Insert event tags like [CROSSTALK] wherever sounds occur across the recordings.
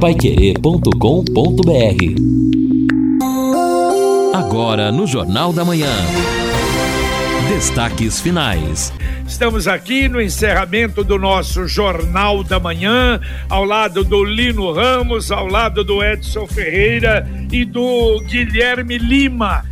paiquerê.com.br Agora no Jornal da Manhã. Destaques finais. Estamos aqui no encerramento do nosso Jornal da Manhã, ao lado do Lino Ramos, ao lado do Edson Ferreira e do Guilherme Lima.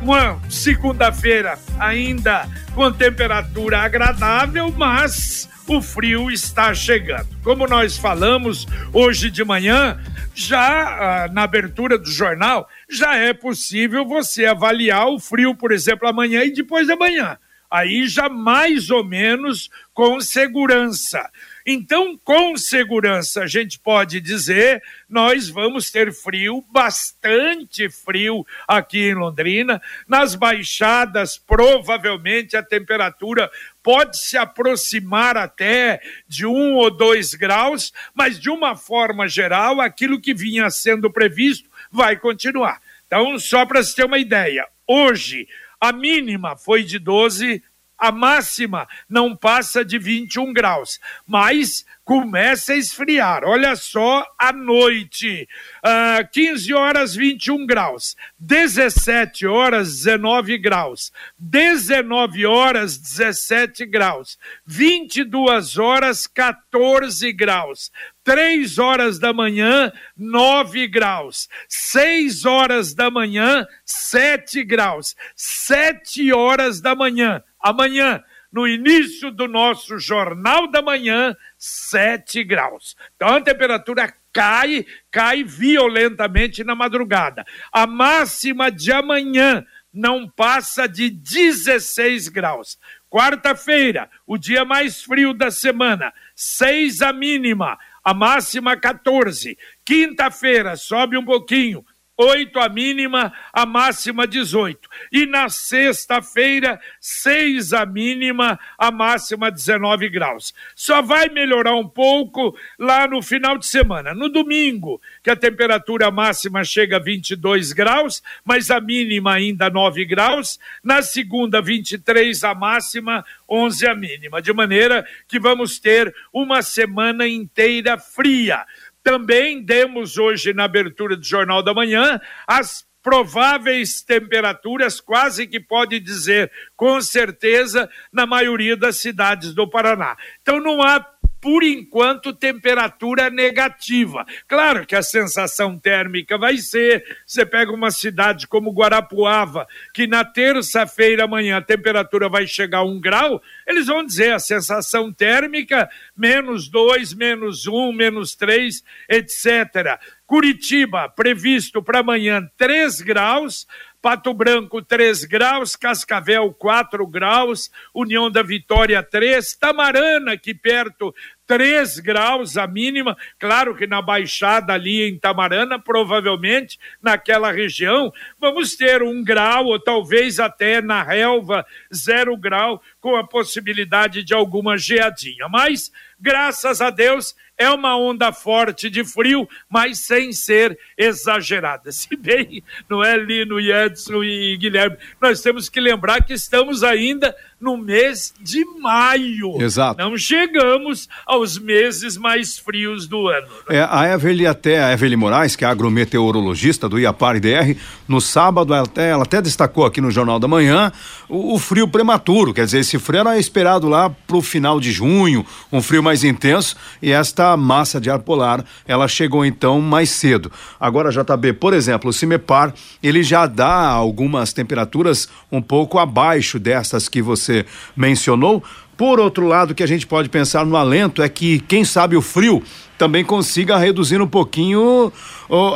Uma segunda-feira ainda com temperatura agradável, mas o frio está chegando. Como nós falamos hoje de manhã, já ah, na abertura do jornal, já é possível você avaliar o frio, por exemplo, amanhã e depois da manhã. Aí já mais ou menos com segurança. Então, com segurança, a gente pode dizer, nós vamos ter frio, bastante frio aqui em Londrina. Nas baixadas, provavelmente a temperatura pode se aproximar até de um ou dois graus, mas de uma forma geral, aquilo que vinha sendo previsto vai continuar. Então, só para se ter uma ideia, hoje a mínima foi de 12 a máxima não passa de 21 graus, mas começa a esfriar. Olha só, à noite, uh, 15 horas 21 graus, 17 horas 19 graus, 19 horas 17 graus, 22 horas 14 graus, 3 horas da manhã, 9 graus. 6 horas da manhã, 7 graus. 7 horas da manhã, amanhã, no início do nosso Jornal da Manhã, 7 graus. Então a temperatura cai, cai violentamente na madrugada. A máxima de amanhã não passa de 16 graus. Quarta-feira, o dia mais frio da semana, 6 a mínima, a máxima 14. Quinta-feira, sobe um pouquinho, 8 a mínima, a máxima 18. E na sexta-feira, 6 a mínima, a máxima 19 graus. Só vai melhorar um pouco lá no final de semana. No domingo, que a temperatura máxima chega a 22 graus, mas a mínima ainda 9 graus. Na segunda, 23 a máxima, 11 a mínima. De maneira que vamos ter uma semana inteira fria. Também demos hoje na abertura do Jornal da Manhã as prováveis temperaturas, quase que pode dizer com certeza, na maioria das cidades do Paraná. Então não há por enquanto, temperatura negativa. Claro que a sensação térmica vai ser. Você pega uma cidade como Guarapuava, que na terça-feira amanhã a temperatura vai chegar a um grau, eles vão dizer a sensação térmica menos dois, menos um, menos três, etc. Curitiba, previsto para amanhã 3 graus, Pato Branco 3 graus, Cascavel 4 graus, União da Vitória 3, Tamarana aqui perto 3 graus a mínima, claro que na baixada ali em Tamarana, provavelmente naquela região, vamos ter um grau ou talvez até na relva zero grau, com a possibilidade de alguma geadinha. Mas, graças a Deus, é uma onda forte de frio, mas sem ser exagerada. [LAUGHS] Se bem, não é Lino, Edson e Guilherme, nós temos que lembrar que estamos ainda no mês de maio. Exato. Não chegamos aos meses mais frios do ano. Né? É, a Everly até, a Everly Moraes, que é agrometeorologista do Iapar DR, no sábado ela até, ela até destacou aqui no Jornal da Manhã o, o, frio prematuro, quer dizer, esse frio era esperado lá pro final de junho, um frio mais intenso, e esta massa de ar polar, ela chegou então mais cedo. Agora, JB, por exemplo, o Cimepar, ele já dá algumas temperaturas um pouco abaixo dessas que você mencionou. Por outro lado, o que a gente pode pensar no alento é que, quem sabe, o frio também consiga reduzir um pouquinho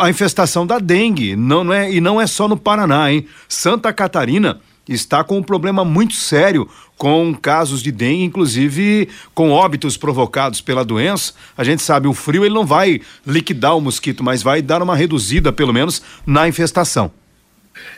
a infestação da dengue. Não, não é, e não é só no Paraná, hein? Santa Catarina está com um problema muito sério com casos de dengue, inclusive com óbitos provocados pela doença. A gente sabe, o frio ele não vai liquidar o mosquito, mas vai dar uma reduzida, pelo menos, na infestação.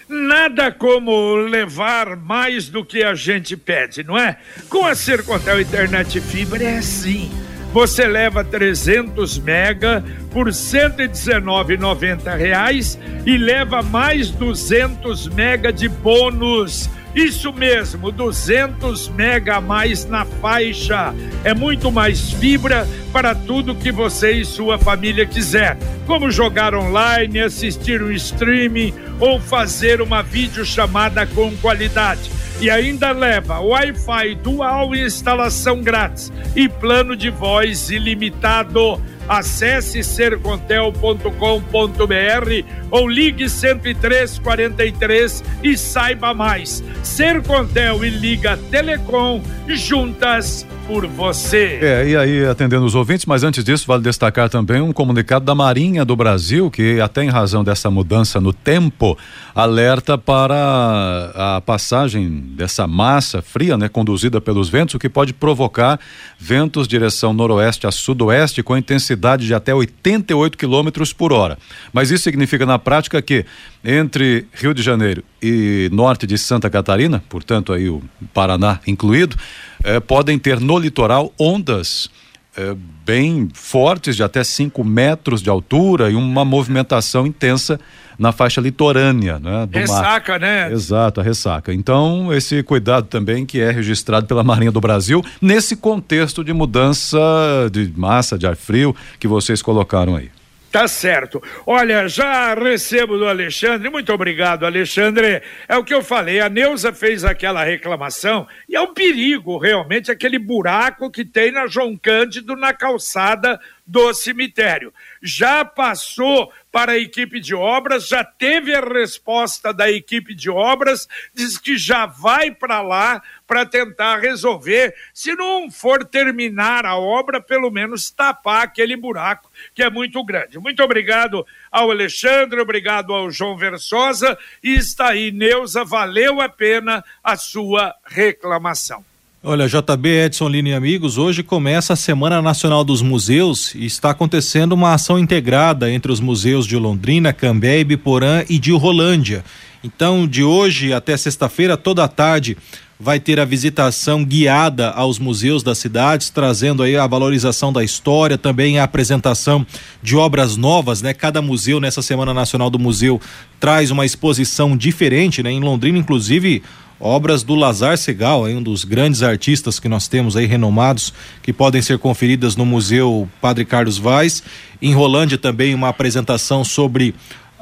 Nada como levar mais do que a gente pede, não é? Com a Sercontel Internet Fibra é assim. Você leva 300 mega por 119,90 reais e leva mais 200 mega de bônus Isso mesmo, 200 mega a mais na faixa. É muito mais fibra para tudo que você e sua família quiser, como jogar online, assistir um streaming ou fazer uma videochamada com qualidade. E ainda leva Wi-Fi dual instalação grátis e plano de voz ilimitado. Acesse sercontel.com.br ou ligue 10343 e saiba mais. Sercontel e Liga Telecom juntas por você. É, e aí atendendo os ouvintes, mas antes disso vale destacar também um comunicado da Marinha do Brasil que até em razão dessa mudança no tempo alerta para a passagem dessa massa fria, né, conduzida pelos ventos, o que pode provocar ventos direção noroeste a sudoeste com intensidade de até 88 quilômetros por hora. Mas isso significa na prática que entre Rio de Janeiro e norte de Santa Catarina, portanto aí o Paraná incluído, eh, podem ter no litoral ondas eh, bem fortes, de até 5 metros de altura e uma movimentação intensa na faixa litorânea, né? Do ressaca, mar. né? Exato, a ressaca. Então, esse cuidado também que é registrado pela Marinha do Brasil nesse contexto de mudança de massa de ar frio que vocês colocaram aí. Tá certo. Olha, já recebo do Alexandre, muito obrigado, Alexandre. É o que eu falei, a Neuza fez aquela reclamação e é um perigo, realmente, aquele buraco que tem na João Cândido na calçada do cemitério. Já passou para a equipe de obras, já teve a resposta da equipe de obras, diz que já vai para lá para tentar resolver. Se não for terminar a obra, pelo menos tapar aquele buraco que é muito grande. Muito obrigado ao Alexandre, obrigado ao João Versosa e está aí, Neuza, valeu a pena a sua reclamação. Olha, JB Edson Lini e amigos, hoje começa a Semana Nacional dos Museus e está acontecendo uma ação integrada entre os museus de Londrina, Cambé, Ibiporã e de Rolândia. Então, de hoje até sexta-feira, toda a tarde, vai ter a visitação guiada aos museus das cidades, trazendo aí a valorização da história, também a apresentação de obras novas, né? Cada museu nessa Semana Nacional do Museu traz uma exposição diferente, né? Em Londrina, inclusive, obras do Lazar Segal, um dos grandes artistas que nós temos aí renomados, que podem ser conferidas no Museu Padre Carlos Vaz. Em Rolândia também uma apresentação sobre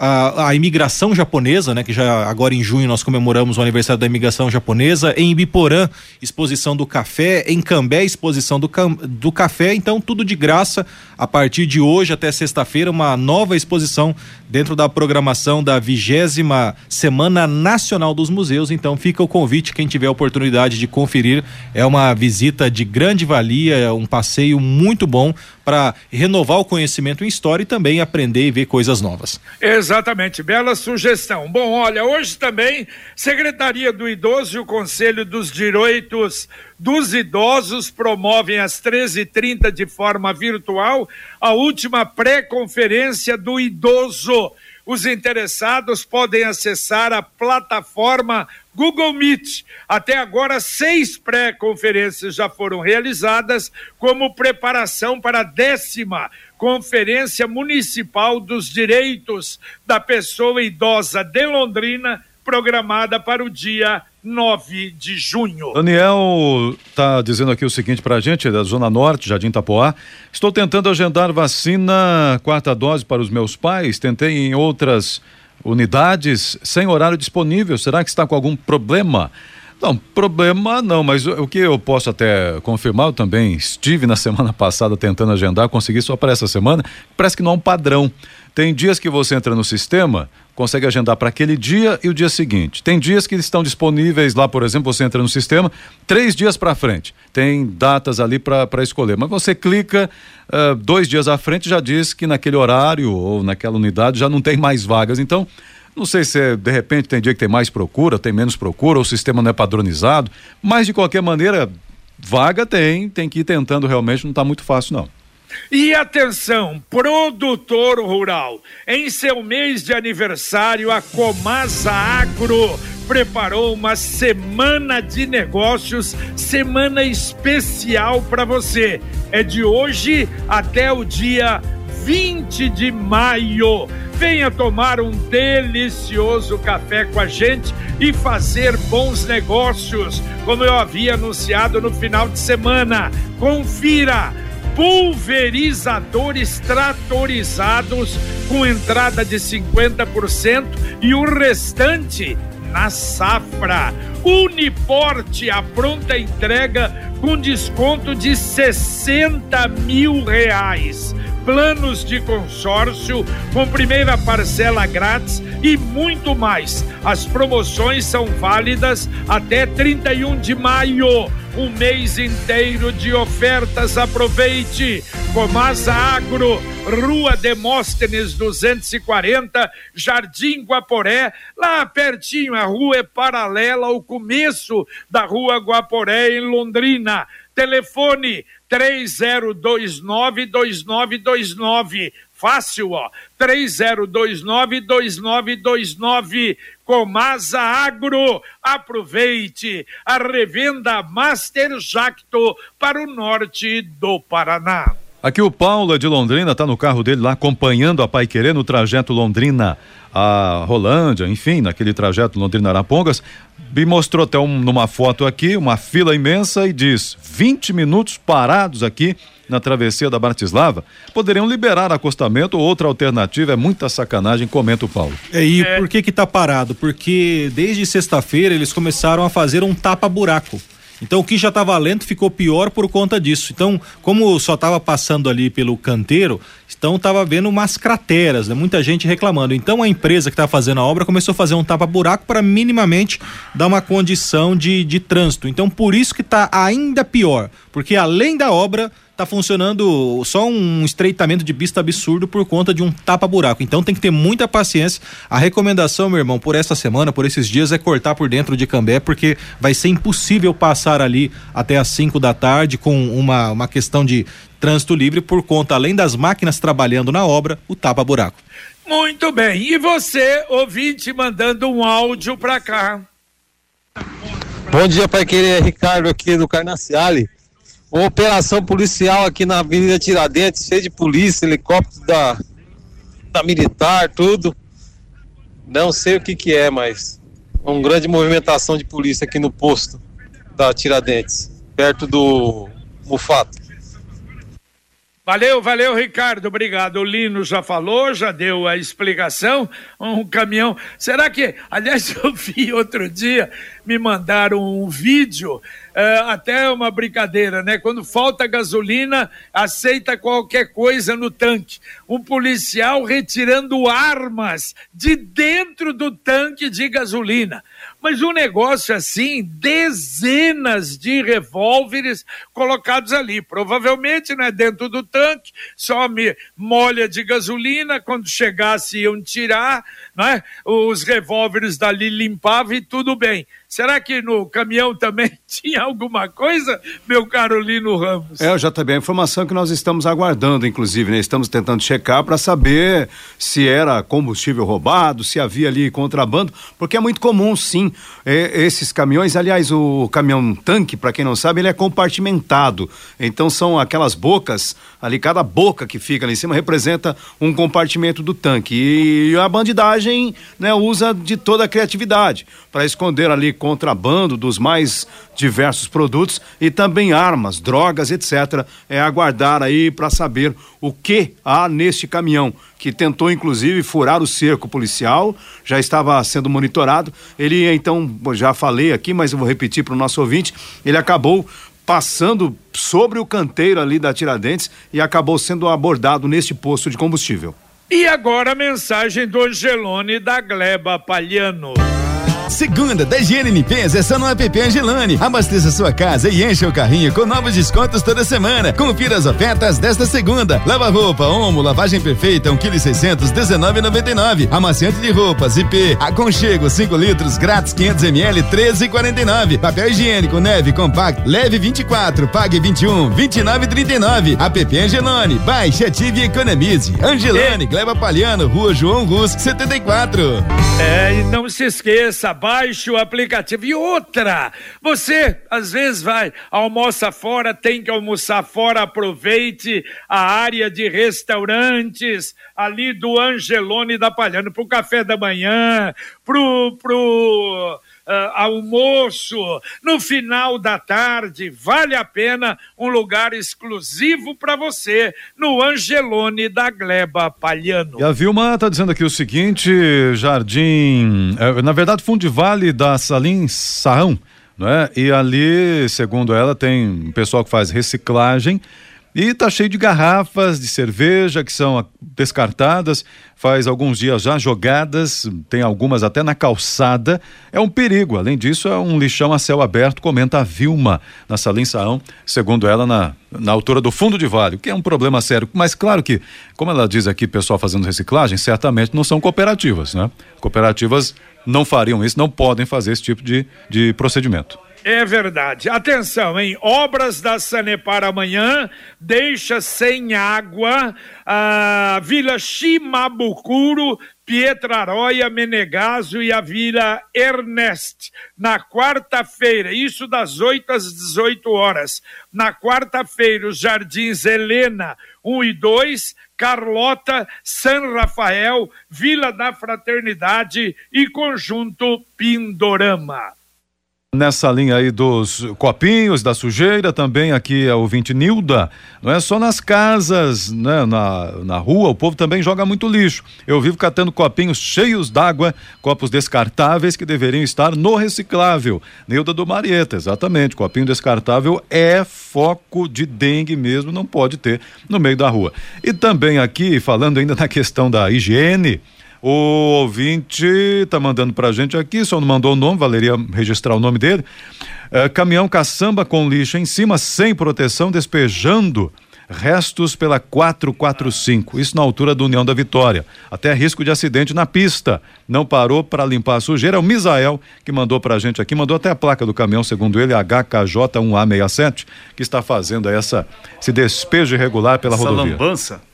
a, a, imigração japonesa, né, que já agora em junho nós comemoramos o aniversário da imigração japonesa, em Ibiporã, exposição do café, em Cambé, exposição do, do café, então tudo de graça a partir de hoje até sexta-feira, uma nova exposição dentro da programação da vigésima Semana Nacional dos Museus, então fica o convite, quem tiver oportunidade de conferir, é uma visita de grande valia, é um passeio muito bom para renovar o conhecimento em história e também aprender e ver coisas novas. Exatamente, bela sugestão. Bom, olha, hoje também Secretaria do Idoso e o Conselho dos Direitos dos Idosos promovem às 13h30 de forma virtual a última pré-conferência do idoso. Os interessados podem acessar a plataforma Google Meet. Até agora, seis pré-conferências já foram realizadas como preparação para a décima Conferência Municipal dos Direitos da Pessoa Idosa de Londrina, programada para o dia 9 de junho. Daniel está dizendo aqui o seguinte para a gente, da Zona Norte, Jardim Tapoá. Estou tentando agendar vacina quarta dose para os meus pais. Tentei em outras unidades sem horário disponível. Será que está com algum problema? Não, problema não, mas o, que eu posso até confirmar, eu também estive na [LAUGHS] semana passada tentando agendar, consegui só para essa semana, parece que não há um padrão. Tem dias que você entra no sistema, consegue agendar para aquele dia e o dia seguinte. Tem dias que estão disponíveis lá, por exemplo, você entra no sistema, três dias para frente. Tem datas ali para escolher. Mas você clica uh, dois dias à frente já diz que naquele horário ou naquela unidade já não tem mais vagas. Então, não sei se é, de repente tem dia que tem mais procura, tem menos procura, ou o sistema não é padronizado, mas de qualquer maneira, vaga tem, tem que ir tentando realmente, não está muito fácil não. E atenção, produtor rural, em seu mês de aniversário, a Comasa Agro preparou uma semana de negócios, semana especial para você. É de hoje até o dia 20 de maio. Venha tomar um delicioso café com a gente e fazer bons negócios, como eu havia anunciado no final de semana. Confira! Pulverizadores tratorizados com entrada de 50% e o restante na safra. Uniporte, a pronta entrega com desconto de 60 mil reais planos de consórcio com primeira parcela grátis e muito mais. As promoções são válidas até 31 de maio. Um mês inteiro de ofertas. Aproveite! Comasa Agro, Rua Demóstenes 240, Jardim Guaporé, lá pertinho, a rua é paralela ao começo da Rua Guaporé, em Londrina. Telefone 30292929. Fácil, ó. 30292929. Comasa Agro. Aproveite a revenda Master Jacto para o norte do Paraná. Aqui o Paulo de Londrina, tá no carro dele lá acompanhando a Pai Querer no trajeto Londrina a Rolândia, enfim, naquele trajeto Londrina-Arapongas, me mostrou até um, numa foto aqui, uma fila imensa e diz 20 minutos parados aqui na travessia da Bratislava, poderiam liberar acostamento ou outra alternativa, é muita sacanagem, comenta o Paulo. É, e é. por que que tá parado? Porque desde sexta-feira eles começaram a fazer um tapa-buraco. Então o que já estava lento ficou pior por conta disso. Então, como só estava passando ali pelo canteiro, então estava vendo umas crateras, né? muita gente reclamando. Então a empresa que está fazendo a obra começou a fazer um tapa-buraco para minimamente dar uma condição de, de trânsito. Então por isso que está ainda pior, porque além da obra tá funcionando só um estreitamento de pista absurdo por conta de um tapa-buraco. Então tem que ter muita paciência. A recomendação, meu irmão, por essa semana, por esses dias, é cortar por dentro de Cambé, porque vai ser impossível passar ali até as 5 da tarde com uma, uma questão de trânsito livre por conta, além das máquinas trabalhando na obra, o tapa-buraco. Muito bem. E você, ouvinte, mandando um áudio para cá. Bom dia, Pai Querer, Ricardo aqui do Carnaciale. Uma operação policial aqui na Avenida Tiradentes, cheia de polícia, helicóptero da, da militar, tudo. Não sei o que que é, mas uma grande movimentação de polícia aqui no posto da Tiradentes, perto do Mufato. Valeu, valeu, Ricardo. Obrigado. O Lino já falou, já deu a explicação. Um caminhão. Será que. Aliás, [LAUGHS] eu vi outro dia, me mandaram um vídeo é, até uma brincadeira, né? Quando falta gasolina, aceita qualquer coisa no tanque. Um policial retirando armas de dentro do tanque de gasolina. Mas um negócio assim, dezenas de revólveres colocados ali. Provavelmente, né, dentro do tanque, só me molha de gasolina. Quando chegasse, iam tirar, né? Os revólveres dali limpavam e tudo bem. Será que no caminhão também [LAUGHS] tinha alguma coisa, meu caro Lino Ramos? É, já também a informação que nós estamos aguardando, inclusive, né? Estamos tentando checar para saber se era combustível roubado, se havia ali contrabando, porque é muito comum, sim, é, esses caminhões. Aliás, o caminhão tanque, para quem não sabe, ele é compartimentado. Então são aquelas bocas ali, cada boca que fica ali em cima representa um compartimento do tanque. E a bandidagem, né, usa de toda a criatividade para esconder ali contrabando dos mais diversos produtos e também armas, drogas, etc. É aguardar aí para saber o que há neste caminhão que tentou inclusive furar o cerco policial, já estava sendo monitorado. Ele então, já falei aqui, mas eu vou repetir para o nosso ouvinte, ele acabou passando sobre o canteiro ali da Tiradentes e acabou sendo abordado neste posto de combustível. E agora a mensagem do Angelone da Gleba Palhano. Segunda da Higiene Limpeza é só no app Angelone. Abasteça sua casa e encha o carrinho com novos descontos toda semana. Confira as ofertas desta segunda. Lava roupa, Omo, lavagem perfeita, 1 kg 600, 19,99. Amaciante de roupas, IP, aconchego, 5 litros, grátis 500 ml, 13,49. Papel higiênico, neve, compacto, leve 24, pague 21, 29,39. App Angelone, baixe, ative e economize. Angelone, Gleba Palhano, Rua João Rus, 74. É, e não se esqueça, baixe o aplicativo. E outra, você às vezes vai, almoça fora, tem que almoçar fora, aproveite a área de restaurantes ali do Angelone da Palhano para o café da manhã, pro, pro almoço, no final da tarde, vale a pena um lugar exclusivo para você no Angelone da Gleba Palhano. E a Vilma está dizendo aqui o seguinte, Jardim, é, na verdade, Fundo de Vale da Salim Sarrão, é? E ali, segundo ela, tem pessoal que faz reciclagem e tá cheio de garrafas de cerveja que são descartadas, faz alguns dias já jogadas, tem algumas até na calçada. É um perigo. Além disso, é um lixão a céu aberto, comenta a Vilma na Salim Saão, segundo ela, na, na altura do fundo de vale, que é um problema sério. Mas claro que, como ela diz aqui, pessoal fazendo reciclagem, certamente não são cooperativas, né? Cooperativas não fariam isso, não podem fazer esse tipo de, de procedimento. É verdade. Atenção, hein? Obras da Sanepar amanhã deixa sem água a Vila Chimabucuro, Pietraróia, Menegaso e a Vila Ernest. Na quarta-feira, isso das 8 às 18 horas. Na quarta-feira, os Jardins Helena 1 e 2, Carlota, San Rafael, Vila da Fraternidade e Conjunto Pindorama. Nessa linha aí dos copinhos, da sujeira, também aqui é o ouvinte Nilda, não é só nas casas, né, na, na rua, o povo também joga muito lixo. Eu vivo catando copinhos cheios d'água, copos descartáveis que deveriam estar no reciclável. Nilda do Marieta, exatamente, copinho descartável é foco de dengue mesmo, não pode ter no meio da rua. E também aqui, falando ainda na questão da higiene, o ouvinte está mandando para a gente aqui, só não mandou o nome, valeria registrar o nome dele. É, caminhão caçamba com lixo em cima, sem proteção, despejando restos pela 445, isso na altura do União da Vitória. Até risco de acidente na pista. Não parou para limpar a sujeira. É o Misael que mandou para a gente aqui, mandou até a placa do caminhão, segundo ele, HKJ1A67, que está fazendo essa, esse despejo irregular pela essa rodovia. Lambança.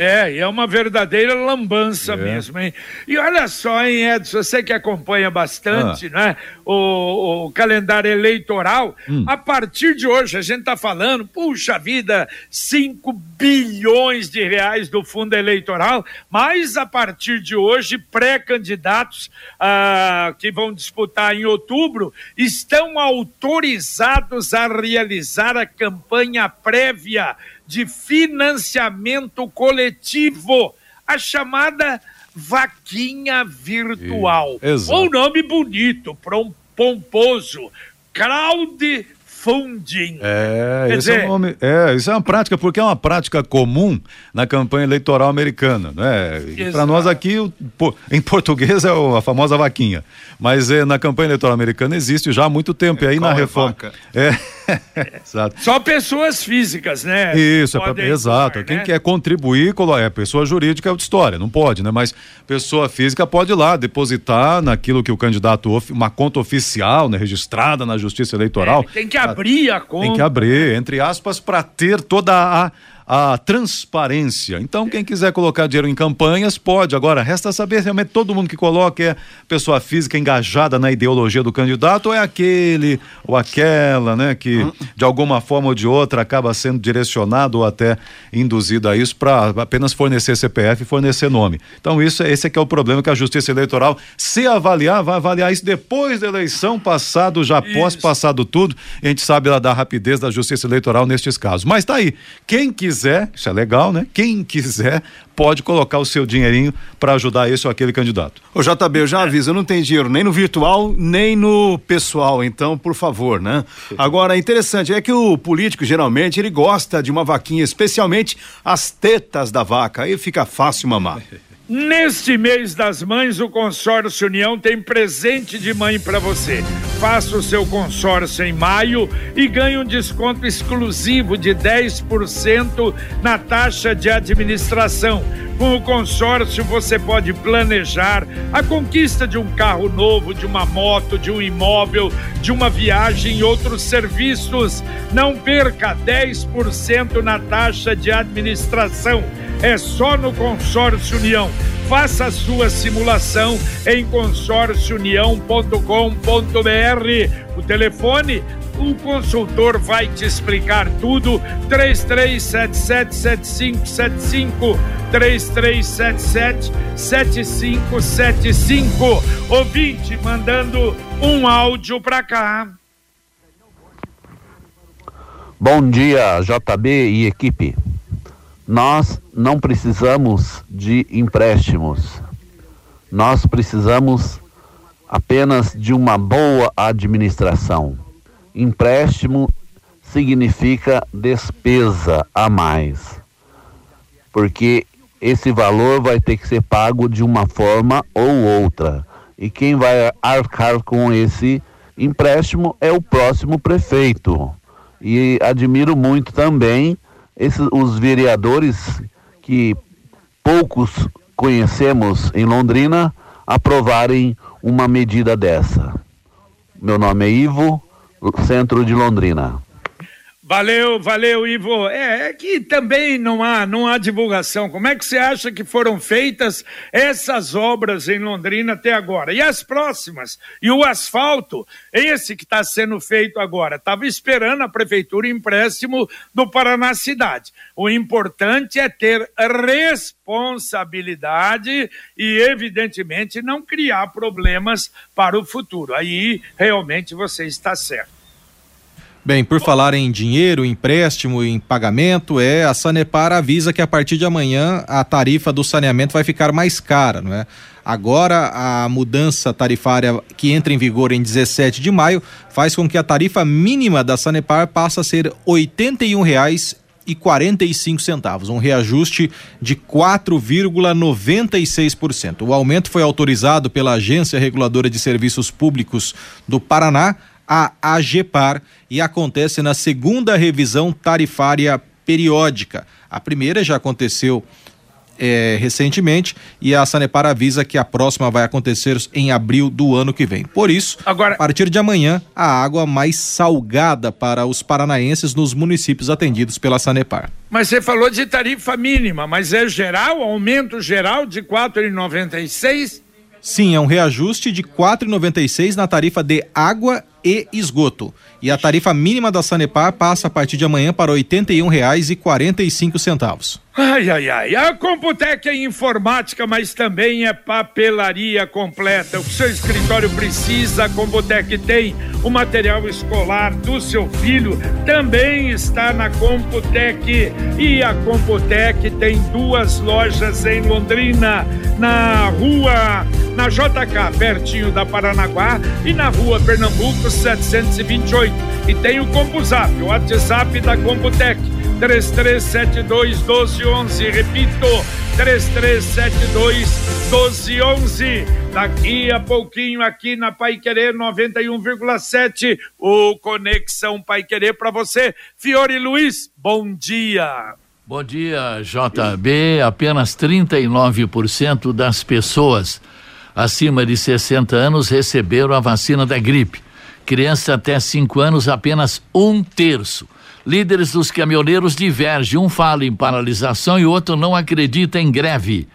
É, e é uma verdadeira lambança é. mesmo, hein? E olha só, hein, Edson, você que acompanha bastante, ah. né, o, o, calendário eleitoral, hum. a partir de hoje a gente tá falando, puxa vida, 5 bilhões de reais do fundo eleitoral, mas a partir de hoje, pré-candidatos ah, que vão disputar em outubro estão autorizados a realizar a campanha prévia de financiamento coletivo, a chamada vaquinha virtual. Ou nome bonito, pomposo, crowd funding. É, Quer esse dizer... é, um nome, é, isso é uma prática, porque é uma prática comum na campanha eleitoral americana, né? Para nós aqui, o, em português é a famosa vaquinha, mas é, na campanha eleitoral americana existe já há muito tempo, é, e aí na é reforma... É, [LAUGHS] exato. Só pessoas físicas, né? Isso, é pra, exato. Né? Quem quer contribuir, é pessoa jurídica é outra história, não pode, né? Mas pessoa física pode ir lá depositar naquilo que o candidato, uma conta oficial, né? Registrada na Justiça Eleitoral. É, tem que abrir a conta. Tem que abrir, entre aspas, para ter toda a a transparência. Então, quem quiser colocar dinheiro em campanhas, pode. Agora, resta saber realmente todo mundo que coloca é pessoa física engajada na ideologia do candidato ou é aquele ou aquela, né, que de alguma forma ou de outra acaba sendo direcionado ou até induzido a isso para apenas fornecer CPF e fornecer nome. Então, isso, esse é que é o problema que a Justiça Eleitoral, se avaliar, vai avaliar isso depois da eleição, passado, já pós passado tudo. A gente sabe lá da rapidez da Justiça Eleitoral nestes casos. Mas tá aí. Quem quiser quiser, isso é legal, né? Quem quiser pode colocar o seu dinheirinho para ajudar esse ou aquele candidato. Ô JB, eu já aviso, eu não tenho dinheiro nem no virtual, nem no pessoal, então, por favor, né? Agora, interessante é que o político, geralmente, ele gosta de uma vaquinha, especialmente as tetas da vaca, aí fica fácil mamar. [LAUGHS] Neste mês das mães, o Consórcio União tem presente de mãe para você. Faça o seu consórcio em maio e ganhe um desconto exclusivo de 10% na taxa de administração. Com o consórcio, você pode planejar a conquista de um carro novo, de uma moto, de um imóvel, de uma viagem e outros serviços. Não perca 10% na taxa de administração é só no Consórcio União. Faça a sua simulação em consórciounião.com.br. O telefone o consultor vai te explicar tudo. 33777575 33777575. Ouvinte mandando um áudio para cá. Bom dia, JB e equipe. Nós não precisamos de empréstimos. Nós precisamos apenas de uma boa administração. Empréstimo significa despesa a mais, porque esse valor vai ter que ser pago de uma forma ou outra. E quem vai arcar com esse empréstimo é o próximo prefeito. E admiro muito também esses, os vereadores que poucos conhecemos em Londrina aprovarem uma medida dessa. Meu nome é Ivo, centro de Londrina. Valeu, valeu, Ivo. É, é, que também não há, não há divulgação. Como é que você acha que foram feitas essas obras em Londrina até agora? E as próximas? E o asfalto, esse que está sendo feito agora, estava esperando a prefeitura empréstimo do Paraná Cidade. O importante é ter responsabilidade e, evidentemente, não criar problemas para o futuro. Aí, realmente, você está certo. Bem, por falar em dinheiro, empréstimo, em pagamento, é a Sanepar avisa que a partir de amanhã a tarifa do saneamento vai ficar mais cara, não é? Agora a mudança tarifária que entra em vigor em 17 de maio faz com que a tarifa mínima da Sanepar passe a ser R$ 81,00 e 45 centavos, um reajuste de 4,96%. O aumento foi autorizado pela Agência Reguladora de Serviços Públicos do Paraná a AGEPAR e acontece na segunda revisão tarifária periódica. A primeira já aconteceu é, recentemente e a Sanepar avisa que a próxima vai acontecer em abril do ano que vem. Por isso, Agora... a partir de amanhã, a água mais salgada para os paranaenses nos municípios atendidos pela Sanepar. Mas você falou de tarifa mínima, mas é geral, aumento geral de R$ 4,96? Sim, é um reajuste de R$ 4,96 na tarifa de água e esgoto. E a tarifa mínima da Sanepar passa a partir de amanhã para R$ 81,45. Ai, ai, ai. A Computec é informática, mas também é papelaria completa. O seu escritório precisa, a Computec tem. O material escolar do seu filho também está na Computec. E a Computec tem duas lojas em Londrina, na rua, na JK, pertinho da Paranaguá, e na rua Pernambuco 728. E tem o CompuZap, o WhatsApp da Computec 3372 1211. Repito, 3372 1211. Daqui a pouquinho aqui na Pai Querer 91,7, o Conexão Pai Querer para você. Fiore Luiz, bom dia. Bom dia, JB. Apenas 39% das pessoas acima de 60 anos receberam a vacina da gripe. Criança até 5 anos, apenas um terço. Líderes dos caminhoneiros divergem. Um fala em paralisação e outro não acredita em greve.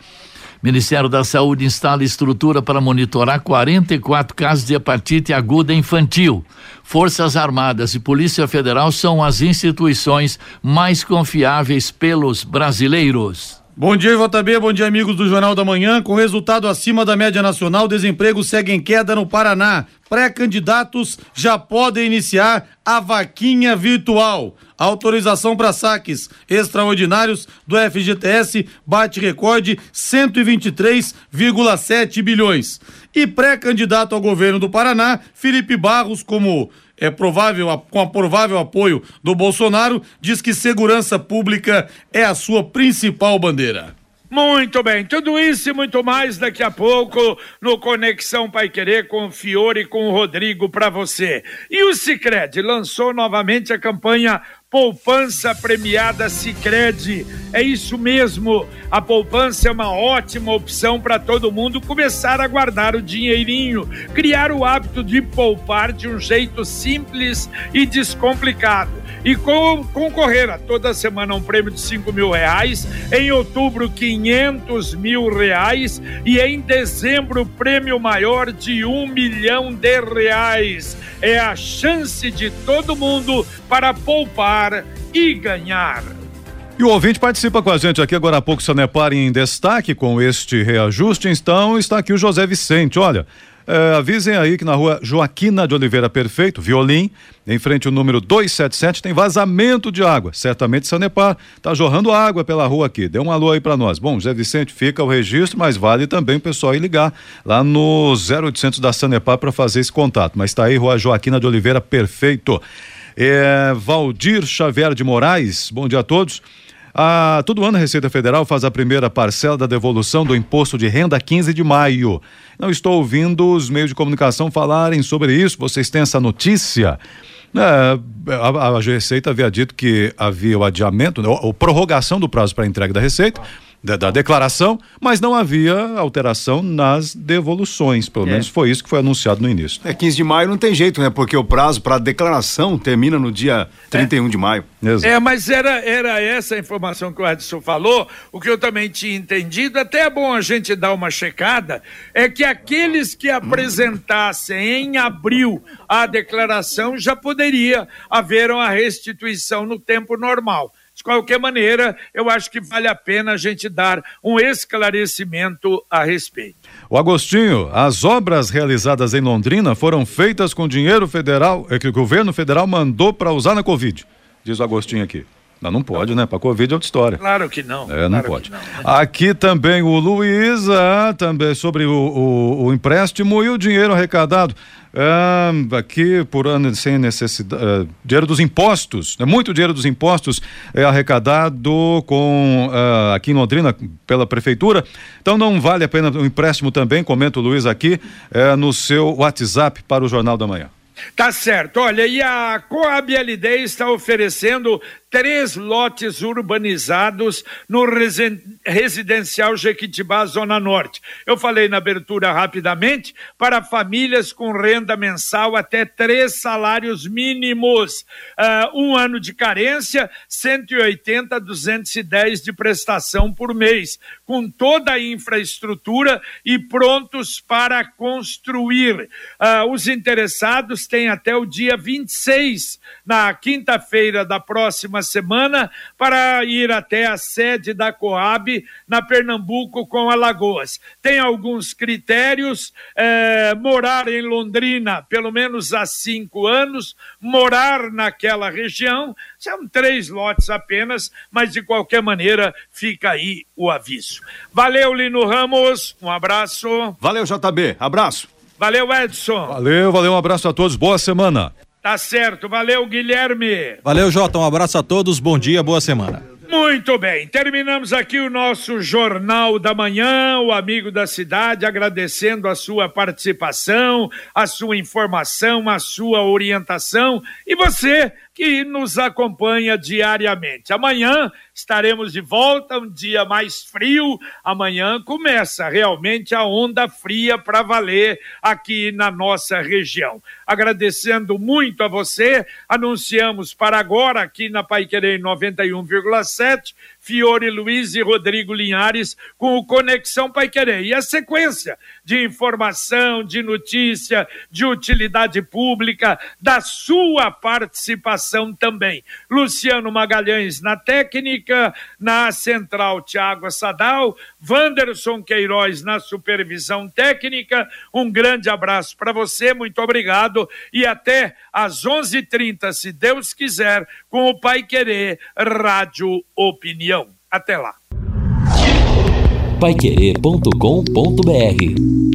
Ministério da Saúde instala estrutura para monitorar 44 casos de hepatite aguda infantil. Forças Armadas e Polícia Federal são as instituições mais confiáveis pelos brasileiros. Bom dia, JB. Bom dia, amigos do Jornal da Manhã. Com resultado acima da média nacional, desemprego segue em queda no Paraná. Pré-candidatos já podem iniciar a vaquinha virtual. Autorização para saques extraordinários do FGTS bate recorde 123,7 bilhões. E pré-candidato ao governo do Paraná, Felipe Barros, como é provável, com a provável apoio do Bolsonaro, diz que segurança pública é a sua principal bandeira. Muito bem, tudo isso e muito mais daqui a pouco no Conexão Pai Querer com o Fiore e com o Rodrigo para você. E o Cicred lançou novamente a campanha Poupança Premiada Sicredi. É isso mesmo. A poupança é uma ótima opção para todo mundo começar a guardar o dinheirinho, criar o hábito de poupar de um jeito simples e descomplicado. e com, concorrer a toda semana um prêmio de 5 mil reais, em outubro 500 mil reais e em dezembro prêmio maior de um milhão de reais. É a chance de todo mundo para poupar e ganhar. E o ouvinte participa com a gente aqui agora há pouco, Sanepar em destaque com este reajuste. Então está aqui o José Vicente. Olha, é, avisem aí que na rua Joaquina de Oliveira Perfeito, Violim, em frente ao número 277, tem vazamento de água. Certamente Sanepar está jorrando água pela rua aqui. Dê um alô aí para nós. Bom, José Vicente, fica o registro, mas vale também o pessoal ir ligar lá no 0800 da Sanepar para fazer esse contato. Mas está aí, rua Joaquina de Oliveira Perfeito. É, Valdir Xavier de Moraes, bom dia a todos. Ah, todo ano a Receita Federal faz a primeira parcela da devolução do imposto de renda 15 de maio. Não estou ouvindo os meios de comunicação falarem sobre isso. Vocês têm essa notícia? É, a, a Receita havia dito que havia o adiamento, ou, ou prorrogação do prazo para entrega da Receita da, da, declaração, mas não havia alteração nas devoluções. Pelo é. menos foi isso que foi anunciado no início. É 15 de maio não tem jeito, né? Porque o prazo para declaração termina no dia 31 é. de maio. Exato. É, mas era, era essa a informação que o Edson falou, o que eu também tinha entendido, até é bom a gente dar uma checada, é que aqueles que apresentassem em abril a declaração já poderia haver uma restituição no tempo normal. De qualquer maneira, eu acho que vale a pena a gente dar um esclarecimento a respeito. O Agostinho, as obras realizadas em Londrina foram feitas com dinheiro federal, é que o governo federal mandou para usar na Covid, diz o Agostinho aqui. Não, não pode, né? Para Covid é outra história. Claro que não. É, não claro pode. Não, né? Aqui também o Luísa, também sobre o, o, o, empréstimo e o dinheiro arrecadado. É, aqui por ano sem necessidade. É, dinheiro dos impostos, né? muito dinheiro dos impostos é arrecadado com é, aqui em Londrina pela prefeitura. Então não vale a pena o empréstimo também, comenta o Luiz aqui, é, no seu WhatsApp para o Jornal da Manhã. Tá certo. Olha, e a Coab LD está oferecendo três lotes urbanizados no residencial Jequitibá, Zona Norte. Eu falei na abertura rapidamente, para famílias com renda mensal até três salários mínimos, uh, um ano de carência, 180, 210 de prestação por mês, com toda a infraestrutura e prontos para construir. Uh, os interessados têm até o dia 26, na quinta-feira da próxima semana para ir até a sede da Coab na Pernambuco com Alagoas. Tem alguns critérios: é, morar em Londrina pelo menos há cinco anos, morar naquela região. São três lotes apenas, mas de qualquer maneira fica aí o aviso. Valeu, Lino Ramos. Um abraço. Valeu, JB. Abraço. Valeu, Edson. Valeu, valeu. Um abraço a todos. Boa semana. Tá certo, valeu Guilherme. Valeu Jota, um abraço a todos, bom dia, boa semana. Muito bem, terminamos aqui o nosso Jornal da Manhã, o amigo da cidade, agradecendo a sua participação, a sua informação, a sua orientação. E você que nos acompanha diariamente. Amanhã estaremos de volta, um dia mais frio. Amanhã começa realmente a onda fria para valer aqui na nossa região. Agradecendo muito a você, anunciamos para agora aqui na Pai Querer 91,7 Fiore Luiz e Rodrigo Linhares com o Conexão Pai Querer. E a sequência de informação, de notícia, de utilidade pública, da sua participação também. Luciano Magalhães na técnica, na central Tiago Sadal, Wanderson Queiroz na supervisão técnica. Um grande abraço para você, muito obrigado e até às 11:30, se Deus quiser, com o Pai Querer Rádio Opinião. Até lá. Paiquerê.com.br